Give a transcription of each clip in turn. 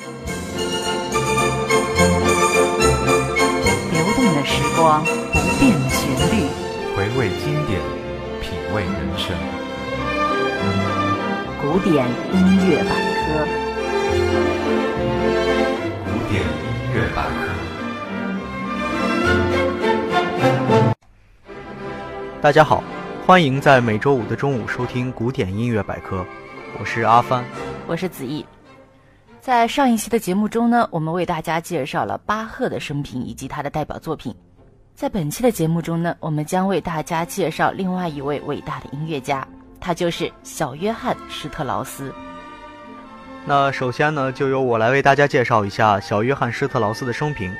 流动的时光，不变的旋律，回味经典，品味人生。古典音乐百科，古典音乐百科。大家好，欢迎在每周五的中午收听古典音乐百科，我是阿帆。我是子毅。在上一期的节目中呢，我们为大家介绍了巴赫的生平以及他的代表作品。在本期的节目中呢，我们将为大家介绍另外一位伟大的音乐家，他就是小约翰施特劳斯。那首先呢，就由我来为大家介绍一下小约翰施特劳斯的生平。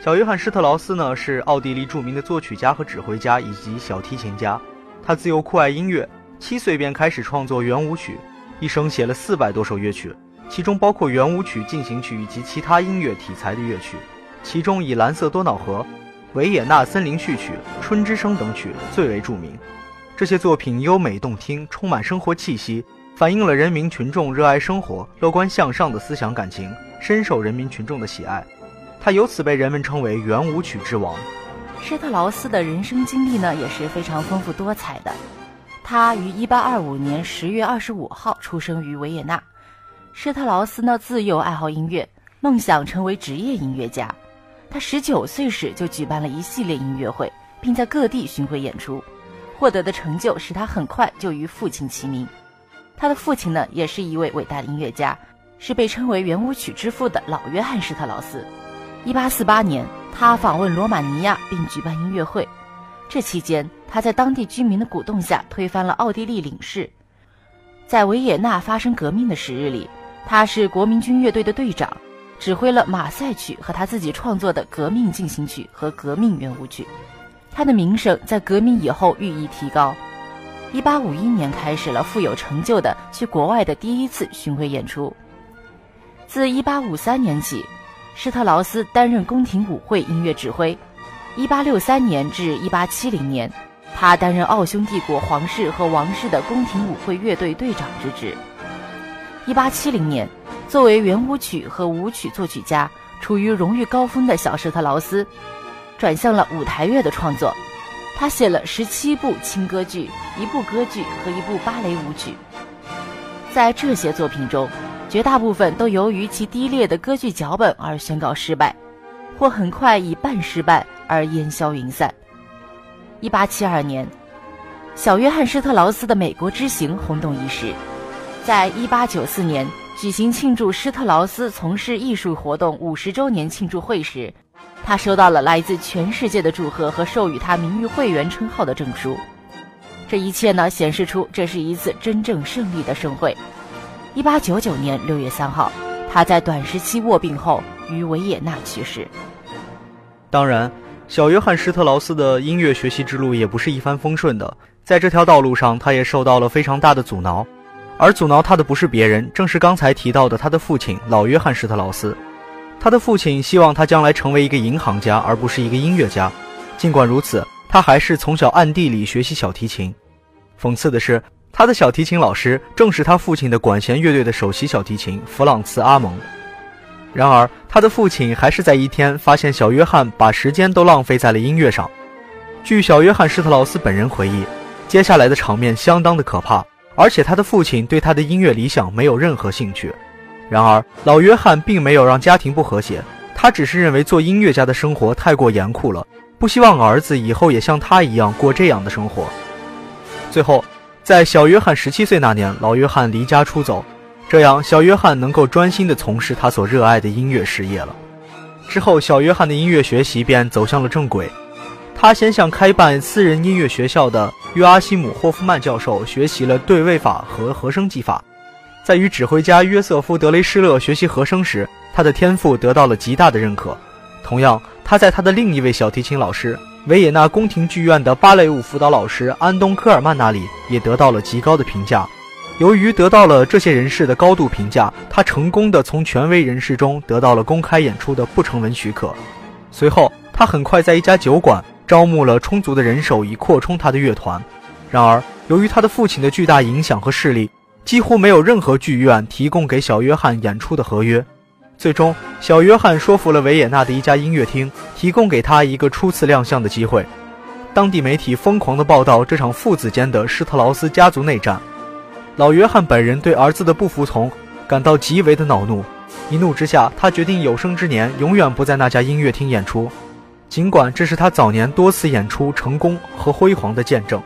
小约翰施特劳斯呢，是奥地利著名的作曲家和指挥家以及小提琴家。他自幼酷爱音乐，七岁便开始创作圆舞曲，一生写了四百多首乐曲，其中包括圆舞曲、进行曲以及其他音乐题材的乐曲。其中以《蓝色多瑙河》《维也纳森林序曲》《春之声》等曲最为著名。这些作品优美动听，充满生活气息，反映了人民群众热爱生活、乐观向上的思想感情，深受人民群众的喜爱。他由此被人们称为“圆舞曲之王”。施特劳斯的人生经历呢也是非常丰富多彩的。他于1825年10月25号出生于维也纳。施特劳斯呢自幼爱好音乐，梦想成为职业音乐家。他19岁时就举办了一系列音乐会，并在各地巡回演出，获得的成就使他很快就与父亲齐名。他的父亲呢也是一位伟大的音乐家，是被称为圆舞曲之父的老约翰施特劳斯。一八四八年，他访问罗马尼亚并举办音乐会。这期间，他在当地居民的鼓动下推翻了奥地利领事。在维也纳发生革命的时日里，他是国民军乐队的队长，指挥了马赛曲和他自己创作的革命进行曲和革命圆舞曲。他的名声在革命以后日益提高。一八五一年，开始了富有成就的去国外的第一次巡回演出。自一八五三年起。施特劳斯担任宫廷舞会音乐指挥，1863年至1870年，他担任奥匈帝国皇室和王室的宫廷舞会乐队队长之职。1870年，作为圆舞曲和舞曲作曲家，处于荣誉高峰的小施特劳斯，转向了舞台乐的创作。他写了十七部轻歌剧、一部歌剧和一部芭蕾舞曲。在这些作品中，绝大部分都由于其低劣的歌剧脚本而宣告失败，或很快以半失败而烟消云散。一八七二年，小约翰施特劳斯的美国之行轰动一时。在一八九四年举行庆祝施特劳斯从事艺术活动五十周年庆祝会时，他收到了来自全世界的祝贺和授予他名誉会员称号的证书。这一切呢，显示出这是一次真正胜利的盛会。一八九九年六月三号，他在短时期卧病后于维也纳去世。当然，小约翰施特劳斯的音乐学习之路也不是一帆风顺的，在这条道路上，他也受到了非常大的阻挠，而阻挠他的不是别人，正是刚才提到的他的父亲老约翰施特劳斯。他的父亲希望他将来成为一个银行家，而不是一个音乐家。尽管如此，他还是从小暗地里学习小提琴。讽刺的是。他的小提琴老师正是他父亲的管弦乐队的首席小提琴弗朗茨·阿蒙。然而，他的父亲还是在一天发现小约翰把时间都浪费在了音乐上。据小约翰施特劳斯本人回忆，接下来的场面相当的可怕，而且他的父亲对他的音乐理想没有任何兴趣。然而，老约翰并没有让家庭不和谐，他只是认为做音乐家的生活太过严酷了，不希望儿子以后也像他一样过这样的生活。最后。在小约翰十七岁那年，老约翰离家出走，这样小约翰能够专心地从事他所热爱的音乐事业了。之后，小约翰的音乐学习便走向了正轨。他先向开办私人音乐学校的约阿希姆·霍夫曼教授学习了对位法和和声技法，在与指挥家约瑟夫·德雷施勒学习和声时，他的天赋得到了极大的认可。同样，他在他的另一位小提琴老师。维也纳宫廷剧院的芭蕾舞辅导老师安东·科尔曼那里也得到了极高的评价。由于得到了这些人士的高度评价，他成功的从权威人士中得到了公开演出的不成文许可。随后，他很快在一家酒馆招募了充足的人手，以扩充他的乐团。然而，由于他的父亲的巨大影响和势力，几乎没有任何剧院提供给小约翰演出的合约。最终，小约翰说服了维也纳的一家音乐厅，提供给他一个初次亮相的机会。当地媒体疯狂地报道这场父子间的施特劳斯家族内战。老约翰本人对儿子的不服从感到极为的恼怒，一怒之下，他决定有生之年永远不在那家音乐厅演出，尽管这是他早年多次演出成功和辉煌的见证。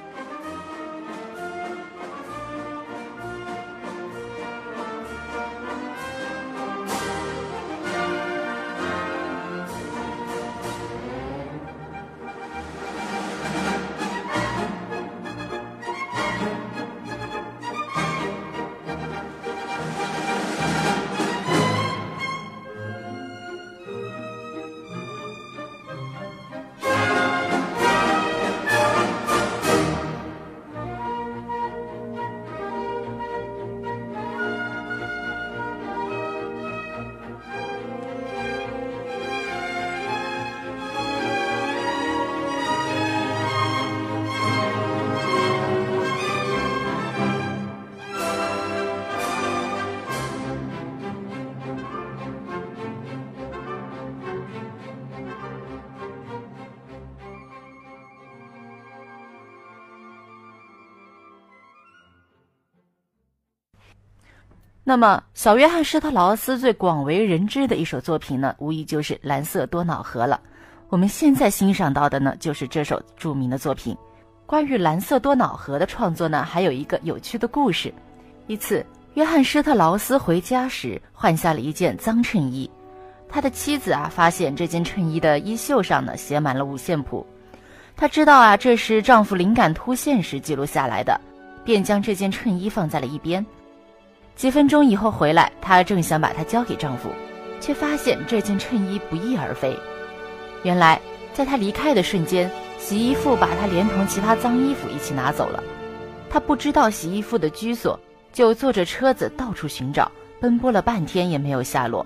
那么，小约翰施特劳斯最广为人知的一首作品呢，无疑就是《蓝色多瑙河》了。我们现在欣赏到的呢，就是这首著名的作品。关于《蓝色多瑙河》的创作呢，还有一个有趣的故事。一次，约翰施特劳斯回家时换下了一件脏衬衣，他的妻子啊发现这件衬衣的衣袖上呢写满了五线谱，他知道啊这是丈夫灵感突现时记录下来的，便将这件衬衣放在了一边。几分钟以后回来，她正想把它交给丈夫，却发现这件衬衣不翼而飞。原来，在她离开的瞬间，洗衣妇把她连同其他脏衣服一起拿走了。她不知道洗衣妇的居所，就坐着车子到处寻找，奔波了半天也没有下落。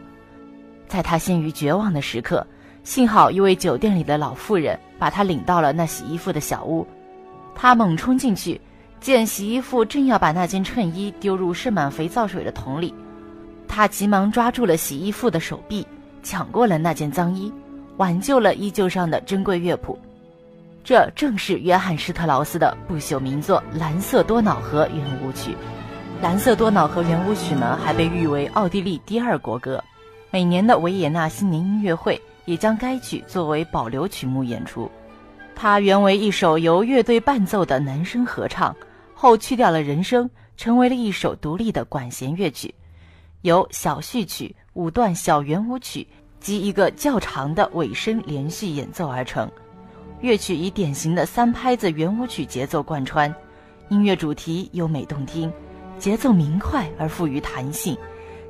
在她陷于绝望的时刻，幸好一位酒店里的老妇人把她领到了那洗衣服的小屋。她猛冲进去。见洗衣妇正要把那件衬衣丢入盛满肥皂水的桶里，他急忙抓住了洗衣妇的手臂，抢过了那件脏衣，挽救了衣袖上的珍贵乐谱。这正是约翰施特劳斯的不朽名作《蓝色多瑙河》圆舞曲。《蓝色多瑙河》圆舞曲呢，还被誉为奥地利第二国歌。每年的维也纳新年音乐会也将该曲作为保留曲目演出。它原为一首由乐队伴奏的男声合唱。后去掉了人声，成为了一首独立的管弦乐曲，由小序曲、五段小圆舞曲及一个较长的尾声连续演奏而成。乐曲以典型的三拍子圆舞曲节奏贯穿，音乐主题优美动听，节奏明快而富于弹性，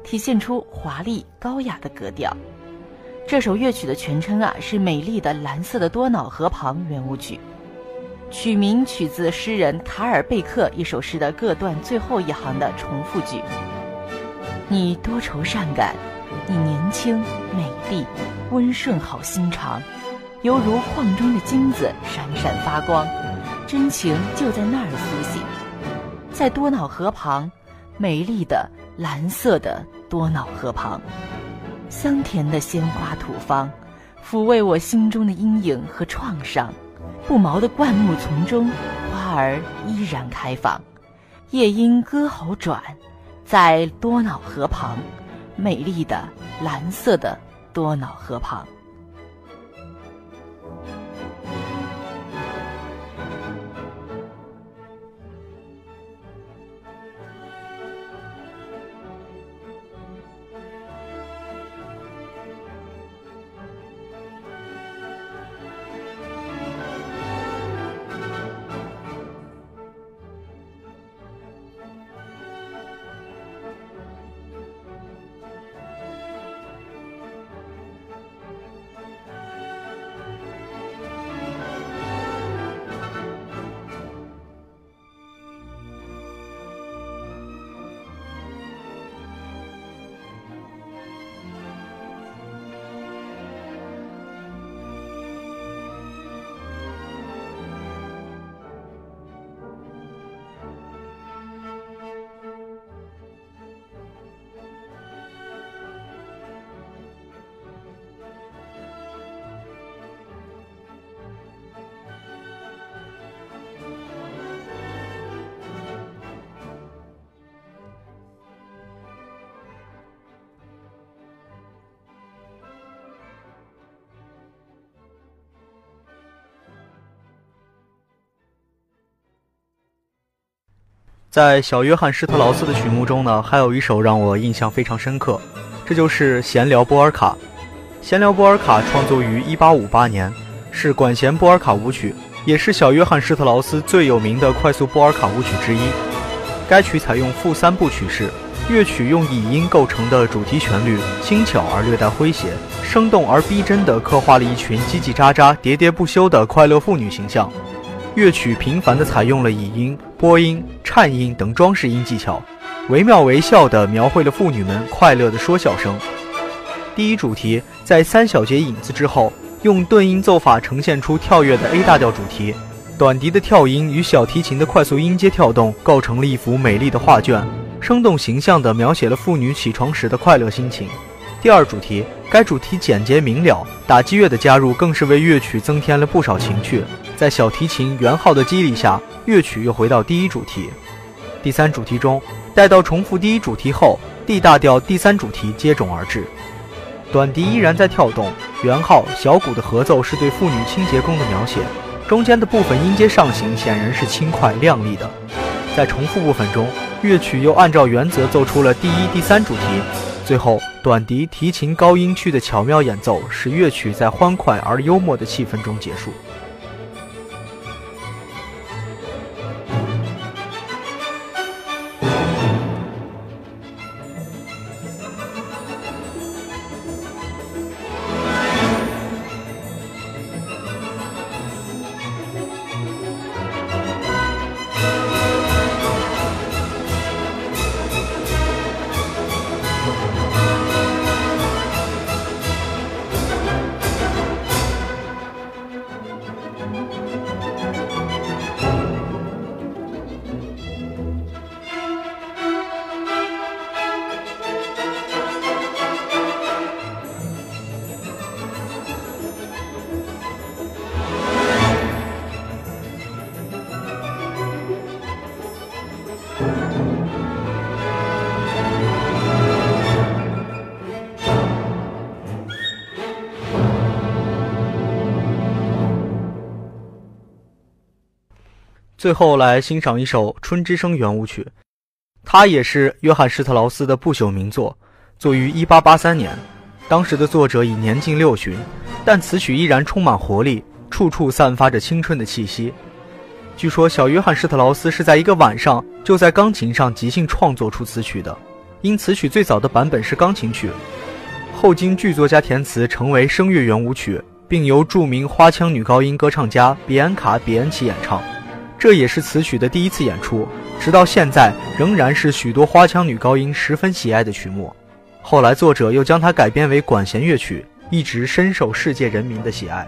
体现出华丽高雅的格调。这首乐曲的全称啊是《美丽的蓝色的多瑙河旁圆舞曲》。曲名取自诗人卡尔贝克一首诗的各段最后一行的重复句：“你多愁善感，你年轻美丽，温顺好心肠，犹如矿中的金子闪闪发光，真情就在那儿苏醒，在多瑙河旁，美丽的蓝色的多瑙河旁，香甜的鲜花吐芳，抚慰我心中的阴影和创伤。”不毛的灌木丛中，花儿依然开放。夜莺歌喉转，在多瑙河旁，美丽的蓝色的多瑙河旁。在小约翰施特劳斯的曲目中呢，还有一首让我印象非常深刻，这就是《闲聊波尔卡》。《闲聊波尔卡》创作于1858年，是管弦波尔卡舞曲，也是小约翰施特劳斯最有名的快速波尔卡舞曲之一。该曲采用复三部曲式，乐曲用倚音构成的主题旋律，轻巧而略带诙谐，生动而逼真地刻画了一群叽叽喳喳、喋喋不休的快乐妇女形象。乐曲频繁地采用了倚音、波音、颤音等装饰音技巧，惟妙惟肖地描绘了妇女们快乐的说笑声。第一主题在三小节引子之后，用顿音奏法呈现出跳跃的 A 大调主题，短笛的跳音与小提琴的快速音阶跳动构成了一幅美丽的画卷，生动形象地描写了妇女起床时的快乐心情。第二主题，该主题简洁明了，打击乐的加入更是为乐曲增添了不少情趣。在小提琴圆号的激励下，乐曲又回到第一主题。第三主题中，待到重复第一主题后，D 大调第三主题接踵而至，短笛依然在跳动，圆号、小鼓的合奏是对妇女清洁工的描写，中间的部分音阶上行显然是轻快亮丽的。在重复部分中，乐曲又按照原则奏出了第一、第三主题，最后短笛、提琴高音区的巧妙演奏，使乐曲在欢快而幽默的气氛中结束。最后来欣赏一首《春之声》圆舞曲，它也是约翰施特劳斯的不朽名作，作于1883年。当时的作者已年近六旬，但此曲依然充满活力，处处散发着青春的气息。据说小约翰施特劳斯是在一个晚上就在钢琴上即兴创作出此曲的，因此曲最早的版本是钢琴曲，后经剧作家填词成为声乐圆舞曲，并由著名花腔女高音歌唱家比安卡·比安奇演唱。这也是此曲的第一次演出，直到现在仍然是许多花腔女高音十分喜爱的曲目。后来作者又将它改编为管弦乐曲，一直深受世界人民的喜爱。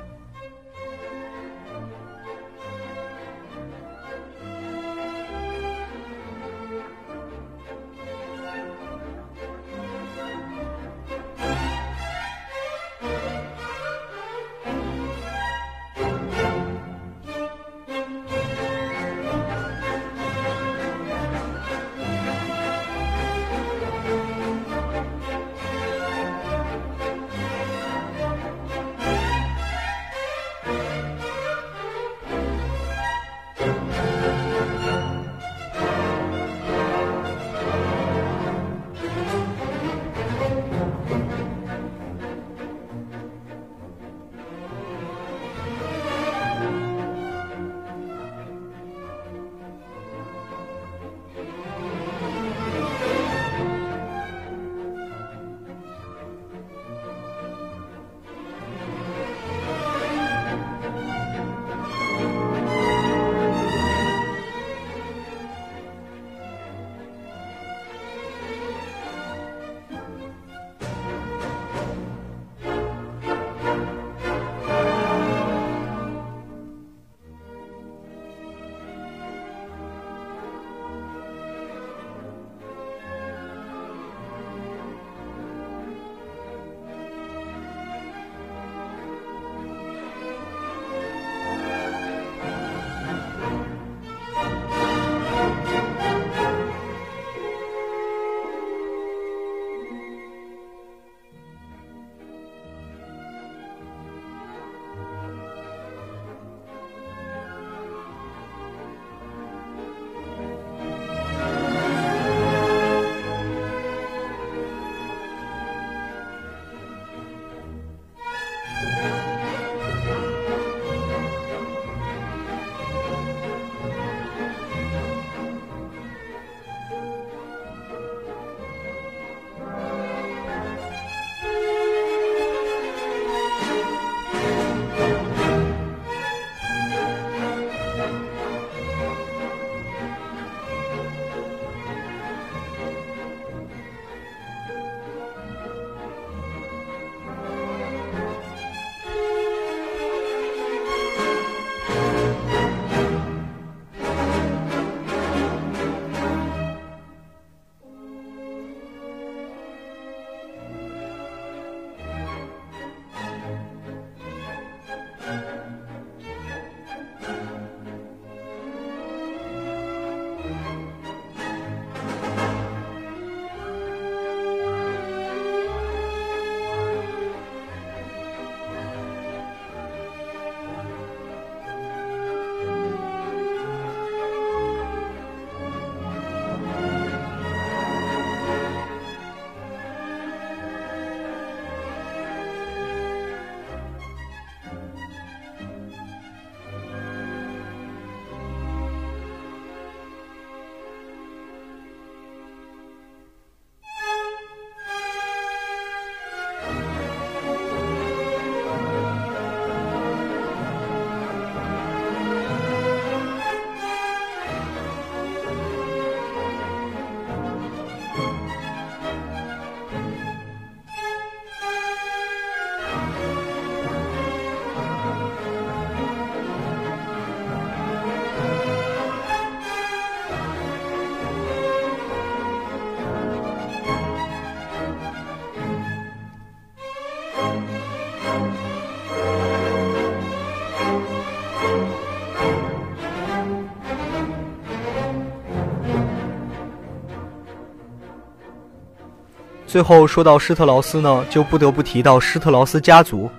最后说到施特劳斯呢，就不得不提到施特劳斯家族。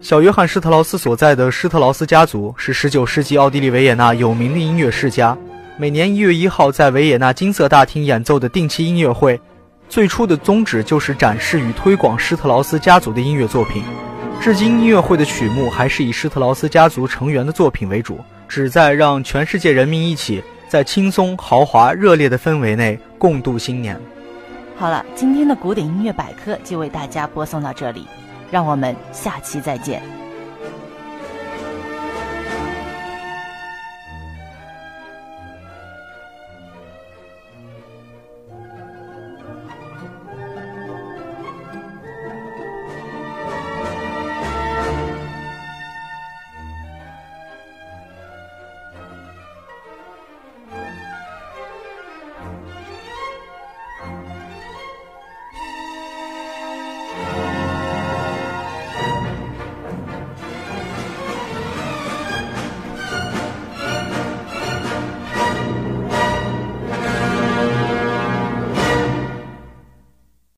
小约翰·施特劳斯所在的施特劳斯家族是19世纪奥地利维也纳有名的音乐世家。每年1月1号在维也纳金色大厅演奏的定期音乐会，最初的宗旨就是展示与推广施特劳斯家族的音乐作品。至今，音乐会的曲目还是以施特劳斯家族成员的作品为主，旨在让全世界人民一起在轻松、豪华、热烈的氛围内共度新年。好了，今天的古典音乐百科就为大家播送到这里，让我们下期再见。